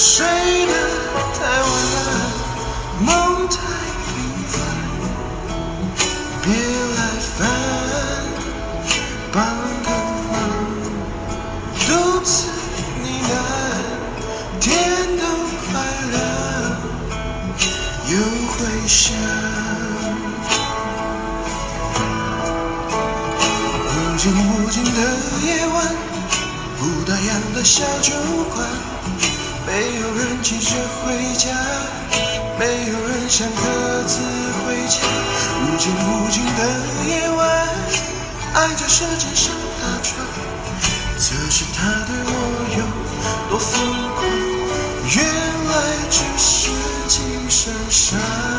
睡得太晚，梦太平凡，别来烦，帮个忙，独自呢喃，天都快亮，又会想。无尽无尽的夜晚，不打烊的小酒馆。没有人急着回家，没有人想各自回家。无尽无尽的夜晚，爱在舌尖上打转，测试他对我有多疯狂。原来只是精神上。